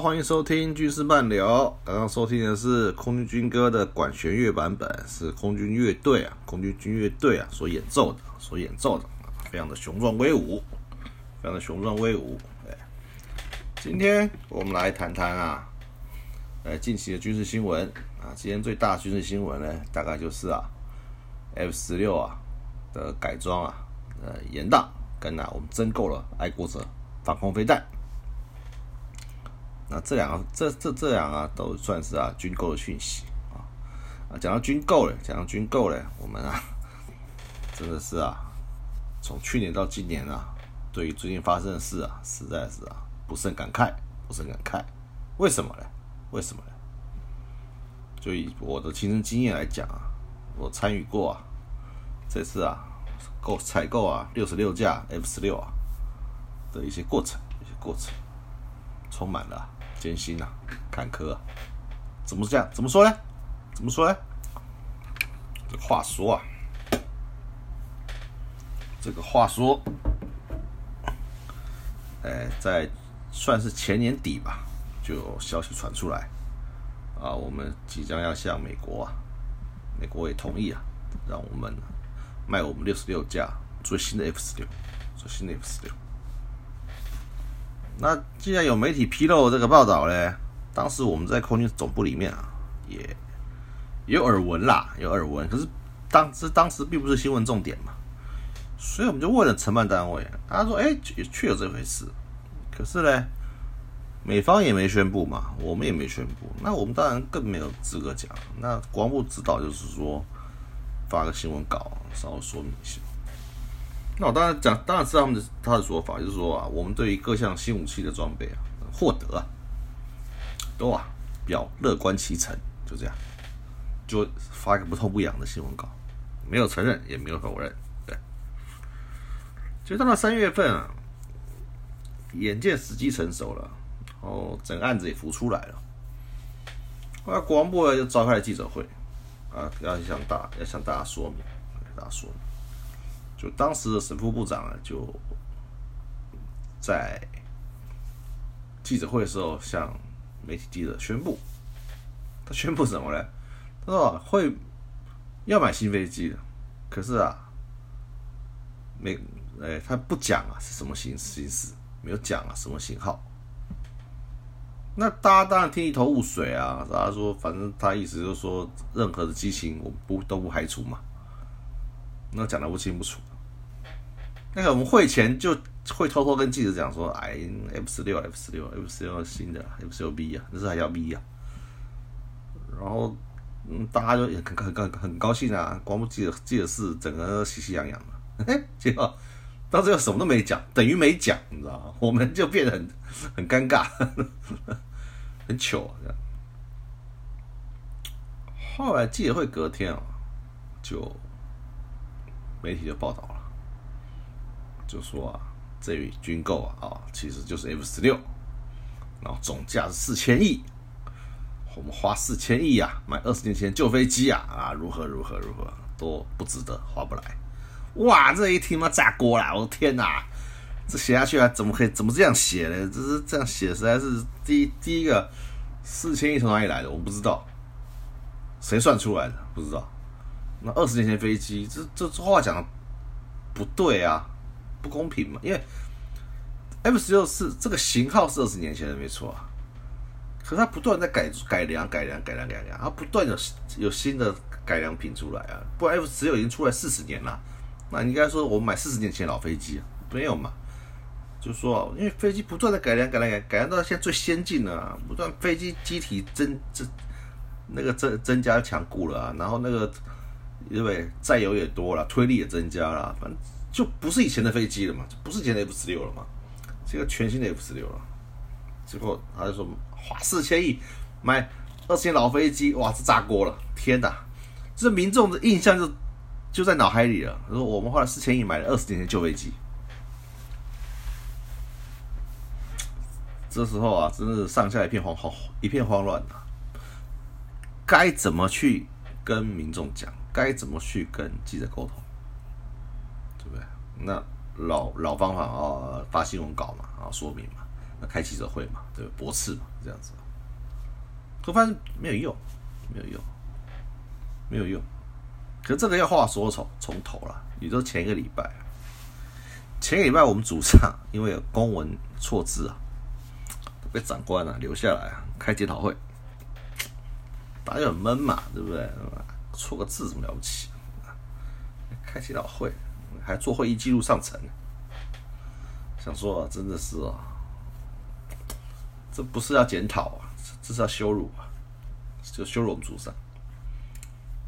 欢迎收听军事漫聊。刚刚收听的是空军军歌的管弦乐版本，是空军乐队啊，空军军乐队啊所演奏的，所演奏的，非常的雄壮威武，非常的雄壮威武。哎，今天我们来谈谈啊，呃，近期的军事新闻啊，今天最大的军事新闻呢，大概就是啊，F 十六啊的改装啊，呃，延宕，跟啊，我们增购了爱国者防空飞弹。那这两个，这这这两个都算是啊军购的讯息啊啊，讲到军购嘞，讲到军购嘞，我们啊真的是啊，从去年到今年啊，对于最近发生的事啊，实在是啊不胜感慨，不胜感慨。为什么呢？为什么呢？就以我的亲身经验来讲啊，我参与过啊，这次啊购采购啊六十六架 F 十六啊的一些过程，一些过程，充满了。艰辛啊，坎坷啊，怎么这样？怎么说呢？怎么说呢？这话说啊，这个话说，哎，在算是前年底吧，就有消息传出来，啊，我们即将要向美国啊，美国也同意啊，让我们卖我们六十六架最新的 F 十六，最新的 F 十六。那既然有媒体披露这个报道呢，当时我们在空军总部里面啊，也有耳闻啦，有耳闻。可是当时当时并不是新闻重点嘛，所以我们就问了承办单位，他说：“哎，确有这回事。”可是呢，美方也没宣布嘛，我们也没宣布，那我们当然更没有资格讲。那国防部指导就是说，发个新闻稿，稍微说明一下。那我当然讲，当然是他们的他的说法，就是说啊，我们对于各项新武器的装备啊，获得啊，都啊表乐观其成，就这样，就发一个不痛不痒的新闻稿，没有承认，也没有否认，对。就到了三月份啊，眼见时机成熟了，哦，整个案子也浮出来了，后来国防部就召开了记者会，啊，要向大要向大家说明，给大家说明。就当时的沈副部长啊，就在记者会的时候向媒体记者宣布，他宣布什么呢？他说会要买新飞机的，可是啊，没哎，他不讲啊是什么形形式，没有讲啊什么型号。那大家当然听一头雾水啊，大家说反正他意思就是说任何的机型我不都不排除嘛，那讲的不清不楚。那个我们会前就会偷偷跟记者讲说，哎，F 十六，F 十六，F 十六新的，F 十六 B 啊，那是还要 B 啊。然后，嗯，大家就也很很很很高兴啊，光不记得记得是整个喜气洋洋 的，结果到最后什么都没讲，等于没讲，你知道吗？我们就变得很很尴尬，很糗这样。后来记者会隔天啊，就媒体就报道了。就说啊，这笔军购啊，啊，其实就是 F 十六，然后总价是四千亿，我们花四千亿啊，买二十年前旧飞机啊，啊，如何如何如何，都不值得，划不来。哇，这一听嘛炸锅了，我的天哪，这写下去啊，怎么可以怎么这样写呢？这是这样写，实在是第一第一个四千亿从哪里来的？我不知道，谁算出来的？不知道。那二十年前飞机，这这这话讲的不对啊。不公平嘛？因为 F 十六是这个型号是二十年前的没错啊，可是它不断在改改良、改良、改良、改良，它不断有有新的改良品出来啊。不然 F 十六已经出来四十年了，那你应该说我们买四十年前老飞机没有嘛？就说因为飞机不断的改良、改良、改改良到现在最先进了，不断飞机机体增增那个增增加强固了啊，然后那个因为载油也多了，推力也增加了，反正。就不是以前的飞机了嘛，不是以前的 F 十六了嘛，这个全新的 F 十六了。结果他就说花四千亿买二十年老飞机，哇，这炸锅了！天哪，这民众的印象就就在脑海里了。说我们花了四千亿买了二十年前旧飞机，这时候啊，真是上下一片慌慌，一片慌乱啊！该怎么去跟民众讲？该怎么去跟记者沟通？那老老方法啊，发新闻稿嘛，啊，说明嘛。那开记者会嘛，对吧？驳斥嘛，这样子。可发现没有用，没有用，没有用。可这个要话说从从头了，也就前一个礼拜，前个礼拜我们主唱因为公文错字啊，被长官啊留下来啊开检讨会，大家很闷嘛，对不对？错个字怎么了不起？开检讨会还做会议记录上层，想说真的是啊，这不是要检讨啊，这是要羞辱啊，就羞辱我们主唱。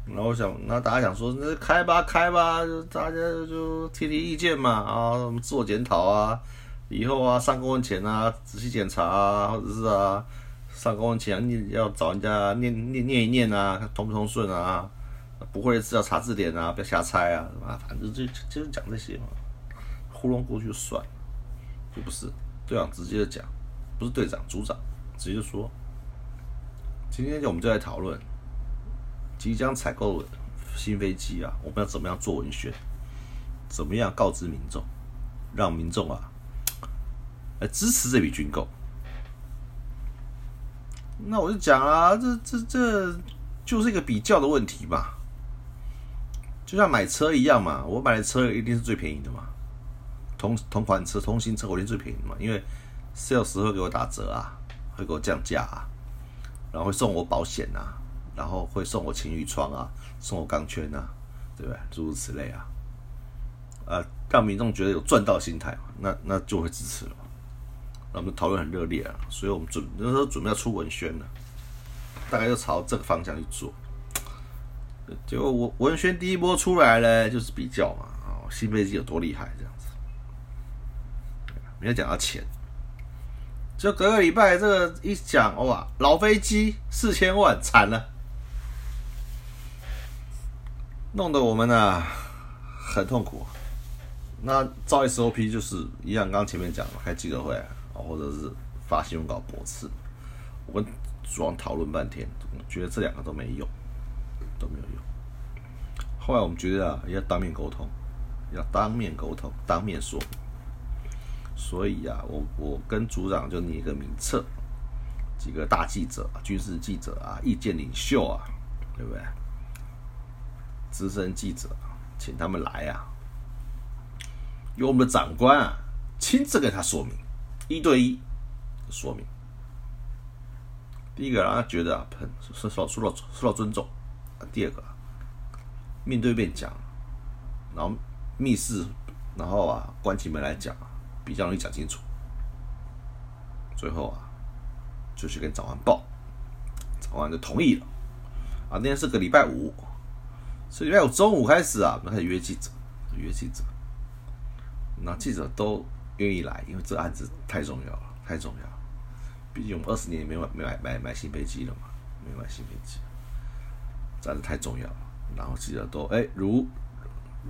然后我想，那大家想说，那开吧，开吧，大家就提提意见嘛，啊，自我检讨啊，以后啊，上公文前啊，仔细检查啊，或者是啊，上公文前你要找人家念念念一念啊，看通不通顺啊，不会是要查字典啊，不要瞎猜啊，啊，反正就就是讲这些嘛，糊弄过去就算，就不是队长直接就讲，不是队长组长直接说，今天我们就来讨论。即将采购新飞机啊，我们要怎么样做文宣？怎么样告知民众，让民众啊来支持这笔军购？那我就讲啊，这这这就是一个比较的问题嘛，就像买车一样嘛，我买的车一定是最便宜的嘛，同同款车、同型车我一定最便宜的嘛，因为 sales 会给我打折啊，会给我降价啊，然后会送我保险啊。然后会送我情侣窗啊，送我钢圈啊，对不对？诸如此类啊，呃，让民众觉得有赚到心态，那那就会支持了。那我们讨论很热烈啊，所以我们准那时候准备要出文宣了，大概就朝这个方向去做。结果文文宣第一波出来呢，就是比较嘛，哦，新飞机有多厉害这样子，没有讲到钱。就隔个礼拜这个一讲哇，老飞机四千万惨了。弄得我们呢很痛苦。那照 SOP 就是一样，刚刚前面讲了，开记者会啊，或者是发新闻稿驳斥。我们主要讨论半天，觉得这两个都没用，都没有用。后来我们觉得啊，要当面沟通，要当面沟通，当面说。所以啊，我我跟组长就拟一个名册，几个大记者、军事记者啊，意见领袖啊，对不对？资深记者，请他们来啊！由我们的长官啊亲自给他说明，一对一说明。第一个让他觉得啊，很受受受到受到尊重；第二个面对面讲，然后密室，然后啊关起门来讲，比较容易讲清楚。最后啊，就去跟长安报，长安就同意了。啊，那天是个礼拜五。所以礼拜五中午开始啊，我们开始约记者，约记者。那记者都愿意来，因为这案子太重要了，太重要。毕竟我们二十年没买没买买买新飞机了嘛，没买新飞机，这子太重要了。然后记者都哎如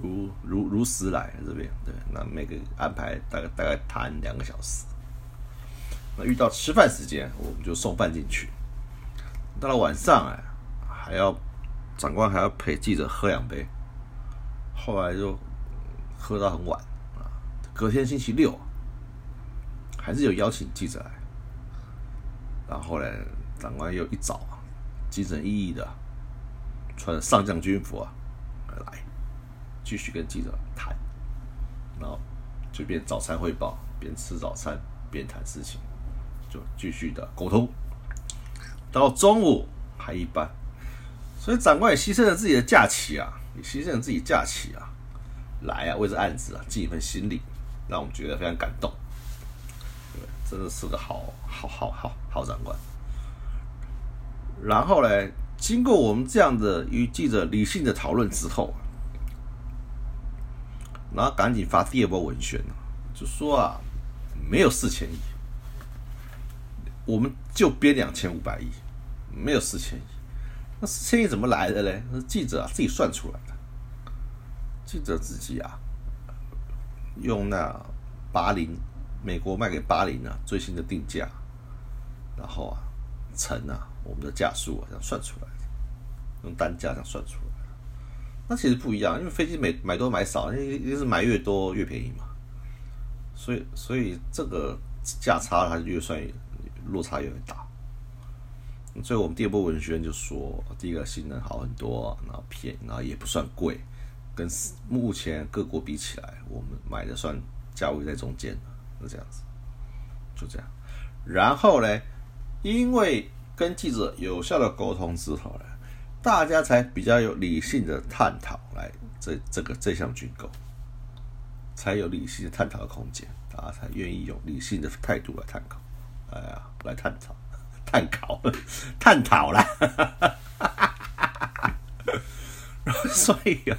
如如如实来这边，对，那每个安排大概大概谈两个小时。那遇到吃饭时间，我们就送饭进去。到了晚上哎，还要。长官还要陪记者喝两杯，后来就喝到很晚啊。隔天星期六，还是有邀请记者来，然后呢，长官又一早精神奕奕的，穿上将军服啊来，继续跟记者谈，然后就边早餐汇报，边吃早餐边谈事情，就继续的沟通，到中午还一般。所以长官也牺牲了自己的假期啊，也牺牲了自己假期啊，来啊，为这案子啊尽一份心力，让我们觉得非常感动。真的是个好好好好好长官。然后呢，经过我们这样的与记者理性的讨论之后，然后赶紧发第二波文宣就说啊，没有四千亿，我们就编两千五百亿，没有四千亿。那四千亿怎么来的嘞？是记者啊自己算出来的。记者自己啊，用那八零美国卖给八零啊最新的定价，然后啊乘啊我们的价数啊这样算出来，用单价这样算出来。那其实不一样，因为飞机每买多买少，因为一定是买越多越便宜嘛。所以所以这个价差它越算落差越大。所以我们第二波文宣就说，第一个性能好很多，然后便宜，然后也不算贵，跟目前各国比起来，我们买的算价位在中间，就这样子，就这样。然后呢，因为跟记者有效的沟通之后呢，大家才比较有理性的探讨来这这个这项军购，才有理性的探讨的空间，大家才愿意用理性的态度来探讨，哎呀，来探讨、探讨、探讨啦。所以啊，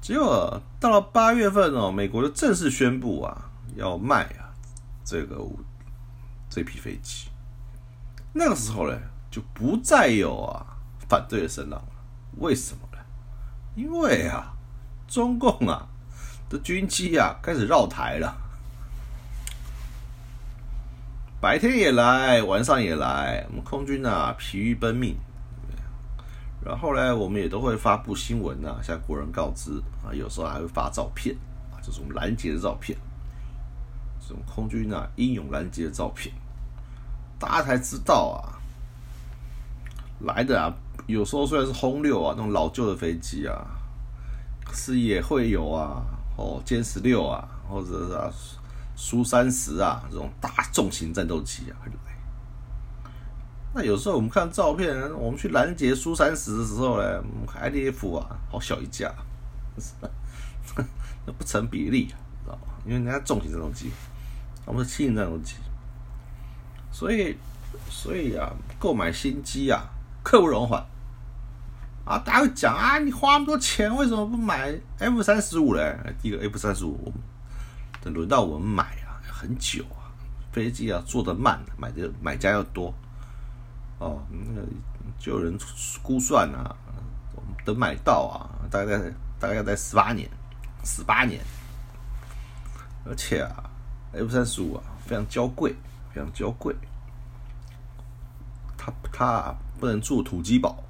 结果到了八月份哦，美国就正式宣布啊，要卖啊这个这批飞机。那个时候呢，就不再有啊反对的声浪了。为什么呢？因为啊，中共啊的军机啊开始绕台了，白天也来，晚上也来，我们空军啊疲于奔命。然后呢，我们也都会发布新闻啊，向国人告知啊，有时候还会发照片啊，这种拦截的照片，这种空军啊英勇拦截的照片，大家才知道啊，来的啊，有时候虽然是轰六啊，那种老旧的飞机啊，可是也会有啊，哦歼十六啊，或者是啊苏三十啊这种大重型战斗机啊会来。那有时候我们看照片，我们去拦截苏三十的时候呢，IDF 啊，好小一架，那不成比例，知道吗？因为人家重型战斗机，我们是轻型战斗机，所以，所以啊，购买新机啊，刻不容缓。啊，大家会讲啊，你花那么多钱，为什么不买 F 三十五嘞？第一个 F 三十五，等轮到我们买啊，很久啊，飞机啊做的慢，买的买家要多。哦，那个就有人估算啊，等买到啊，大概大概要在十八年，十八年，而且啊，F 三十五啊非常娇贵，非常娇贵，它它不能住土鸡堡，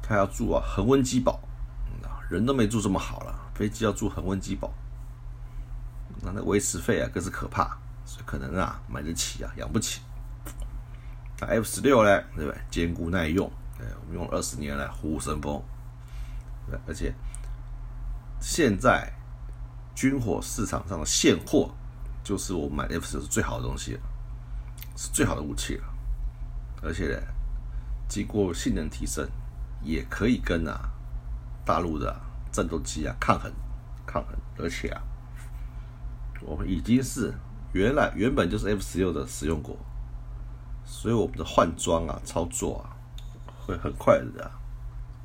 他要住啊恒温鸡堡，人都没住这么好了，飞机要住恒温鸡堡，那那维持费啊更是可怕，所以可能啊买得起啊养不起。F 十六呢，对不对？坚固耐用，哎，我们用二十年来虎虎生风，对，而且现在军火市场上的现货，就是我买 F 十六是最好的东西了，是最好的武器了，而且呢，经过性能提升，也可以跟啊大陆的战斗机啊抗衡，抗衡，而且啊，我们已经是原来原本就是 F 十六的使用国。所以我们的换装啊、操作啊，会很快的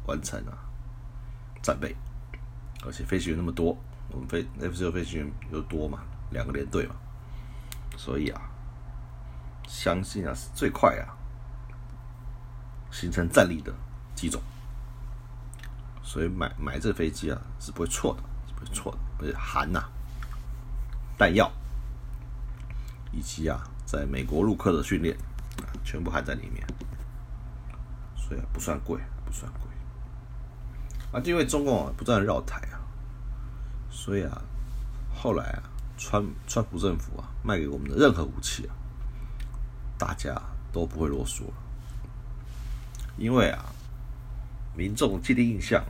完成啊，战备，而且飞行员那么多，我们飞 F 十六飞行员又多嘛，两个连队嘛，所以啊，相信啊是最快啊形成战力的机种，所以买买这飞机啊是不会错的，是不会错的，而且含呐弹药，以及啊在美国陆客的训练。全部含在里面，所以不算贵，不算贵。啊，因为中共啊不断的绕台啊，所以啊，后来啊，川川普政府啊，卖给我们的任何武器啊，大家都不会啰嗦了，因为啊，民众既定印象，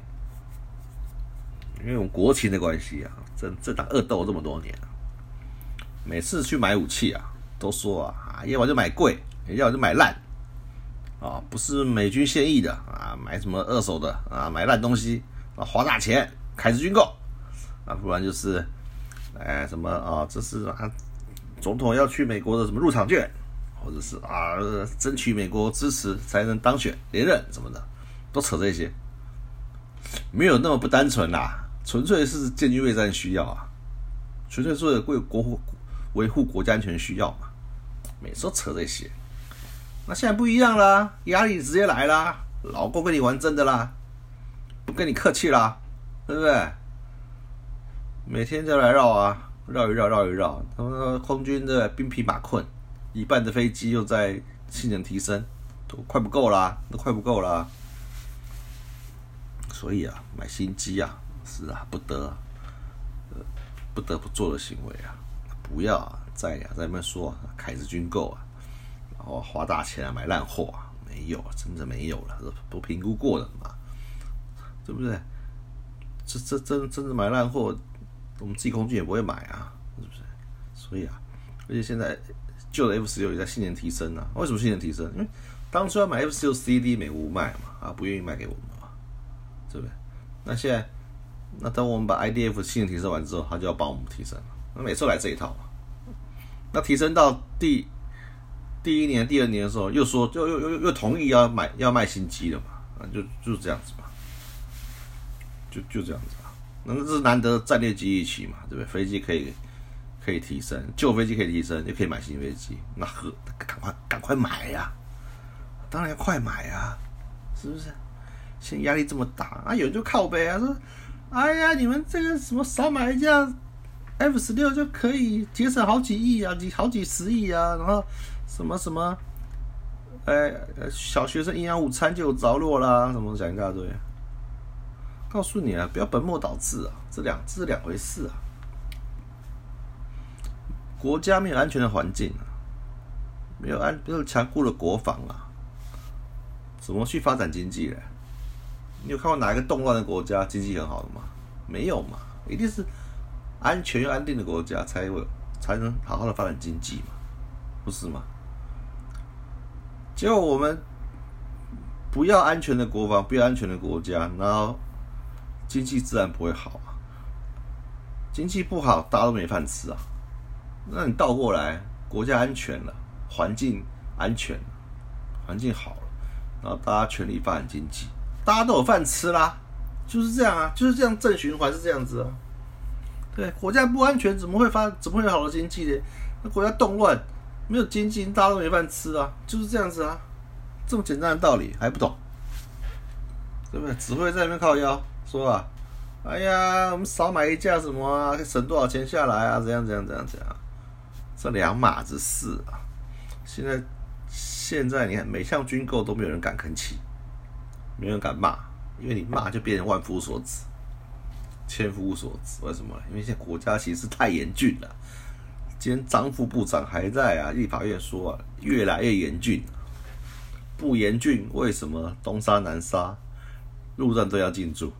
因为我们国情的关系啊，这这打恶斗这么多年啊，每次去买武器啊，都说啊，要么就买贵。要就买烂，啊，不是美军现役的啊，买什么二手的啊，买烂东西啊，花大钱开始军购，啊，不然就是，哎，什么啊，这是啊，总统要去美国的什么入场券，或者是啊，争取美国支持才能当选连任什么的，都扯这些，没有那么不单纯啦，纯粹是建军备战需要啊，纯粹是为国护维护国家安全需要嘛，每次都扯这些。那现在不一样啦，压力直接来啦，老公跟你玩真的啦，不跟你客气啦，对不对？每天就来绕啊，绕一绕，绕一绕。他们说空军的兵疲马困，一半的飞机又在性能提升，都快不够啦，都快不够啦。所以啊，买新机啊，是啊，不得，呃，不得不做的行为啊。不要啊，在啊在那边说凯子军购啊，然后花大钱啊买烂货啊，没有，真的没有了，都评估过了嘛，对不对？这这真真的买烂货，我们自己空军也不会买啊，是不是？所以啊，而且现在旧的 F 十六也在性能提升啊，为什么性能提升？因为当初要买 F 十六 CD 美无卖嘛，啊不愿意卖给我们嘛，对不对？那现在，那等我们把 IDF 性能提升完之后，他就要帮我们提升了。那每次来这一套嘛，那提升到第第一年、第二年的时候，又说又又又又同意要买要卖新机了嘛，啊就就这样子嘛，就就这样子啊。那这是难得战略机遇期嘛，对不对？飞机可以可以提升，旧飞机可以提升，也可以买新飞机，那呵，赶快赶快买呀！当然要快买啊，是不是？现在压力这么大啊，有人就靠背啊，说，哎呀，你们这个什么少买一架 F 十六就可以节省好几亿啊，几好几十亿啊，然后什么什么，哎，小学生营养午餐就有着落啦，什么讲一大堆。告诉你啊，不要本末倒置啊，这两这是两回事啊。国家没有安全的环境啊，没有安没有强固的国防啊。怎么去发展经济嘞？你有看过哪一个动乱的国家经济很好的吗？没有嘛，一定是安全又安定的国家才会才能好好的发展经济嘛，不是吗？结果我们不要安全的国防，不要安全的国家，然后经济自然不会好啊。经济不好，大家都没饭吃啊。那你倒过来，国家安全了，环境安全，环境好了。然后大家全力发展经济，大家都有饭吃啦，就是这样啊，就是这样正循环是这样子啊。对，国家不安全，怎么会发怎么会有好的经济呢？那国家动乱，没有经济，大家都没饭吃啊，就是这样子啊，这么简单的道理还不懂，对不对？只会在那边靠腰说啊，哎呀，我们少买一架什么啊，省多少钱下来啊？怎样怎样怎样怎样？这两码子事啊，现在。现在你看，每项军购都没有人敢吭气，没有人敢骂，因为你骂就变成万夫所指，千夫所指。为什么？因为现在国家形势太严峻了。今天张副部长还在啊，立法院说啊，越来越严峻。不严峻，为什么东杀南杀，陆战都要进驻？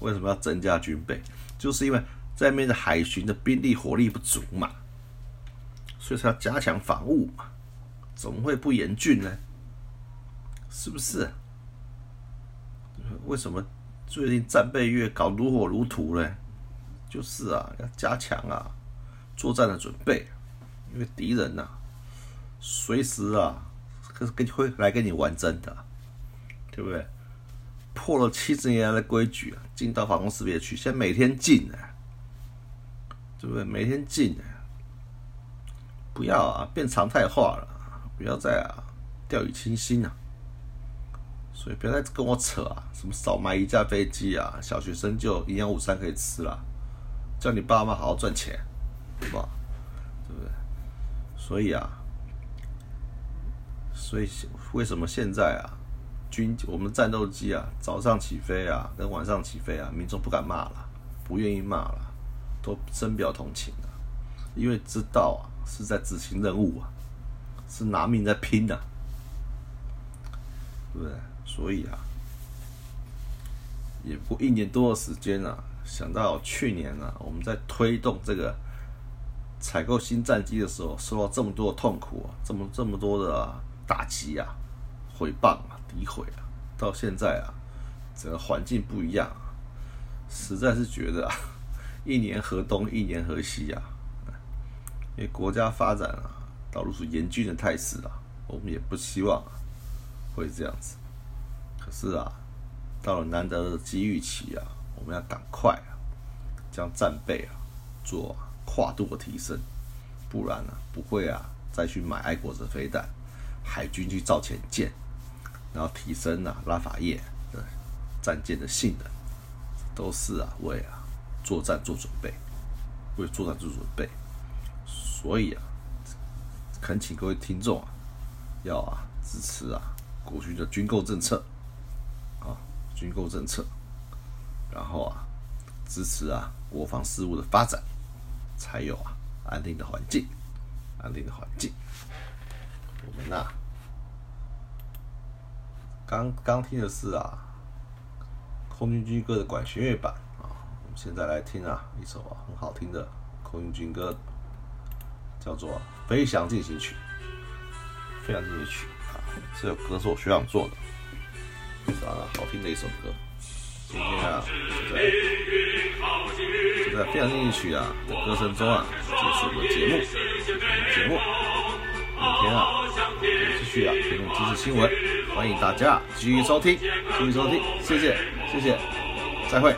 为什么要增加军备？就是因为在面的海巡的兵力火力不足嘛，所以才要加强防务嘛。怎么会不严峻呢？是不是？为什么最近战备越搞如火如荼呢？就是啊，要加强啊作战的准备，因为敌人呐，随时啊，跟会来跟你玩真的，对不对？破了七十年来的规矩啊，进到防空识别区，现在每天进啊，对不对？每天进啊，不要啊，变常态化了。不要再啊掉以轻心啊！所以不要再跟我扯啊！什么少买一架飞机啊，小学生就营养午餐可以吃了，叫你爸妈好好赚钱，对吧？对不对？所以啊，所以为什么现在啊，军我们战斗机啊早上起飞啊，跟晚上起飞啊，民众不敢骂了，不愿意骂了，都深表同情啊，因为知道啊是在执行任务啊。是拿命在拼的，对不对？所以啊，也不一年多的时间啊，想到去年啊，我们在推动这个采购新战机的时候，受到这么多的痛苦啊，这么这么多的打击啊、毁谤啊、诋毁啊，到现在啊，整个环境不一样，实在是觉得啊，一年河东，一年河西啊，因为国家发展啊。导入出严峻的态势啊，我们也不希望会这样子。可是啊，到了难得的机遇期啊，我们要赶快啊，将战备啊做跨度的提升，不然呢，不会啊再去买爱国者飞弹，海军去造潜舰，然后提升啊拉法叶战舰的性能，都是啊为啊作战做准备，为作战做准备，所以啊。恳请各位听众啊，要啊支持啊国军的军购政策啊军购政策，然后啊支持啊国防事务的发展，才有啊安定的环境，安定的环境。我们呐，刚刚听的是啊，空军军歌的管弦乐版啊。我们现在来听啊，一首啊很好听的空军军歌，叫做《飞翔进行曲》。飞翔进行曲啊，这首歌是我学长做的，非常好听的一首歌。今天啊，就在就在《飞翔进行曲》啊的歌声中啊，结束我们的节目。节目，明天啊，继续啊，评论即时新闻，欢迎大家继续收听，继续收听，谢谢，谢谢，再会。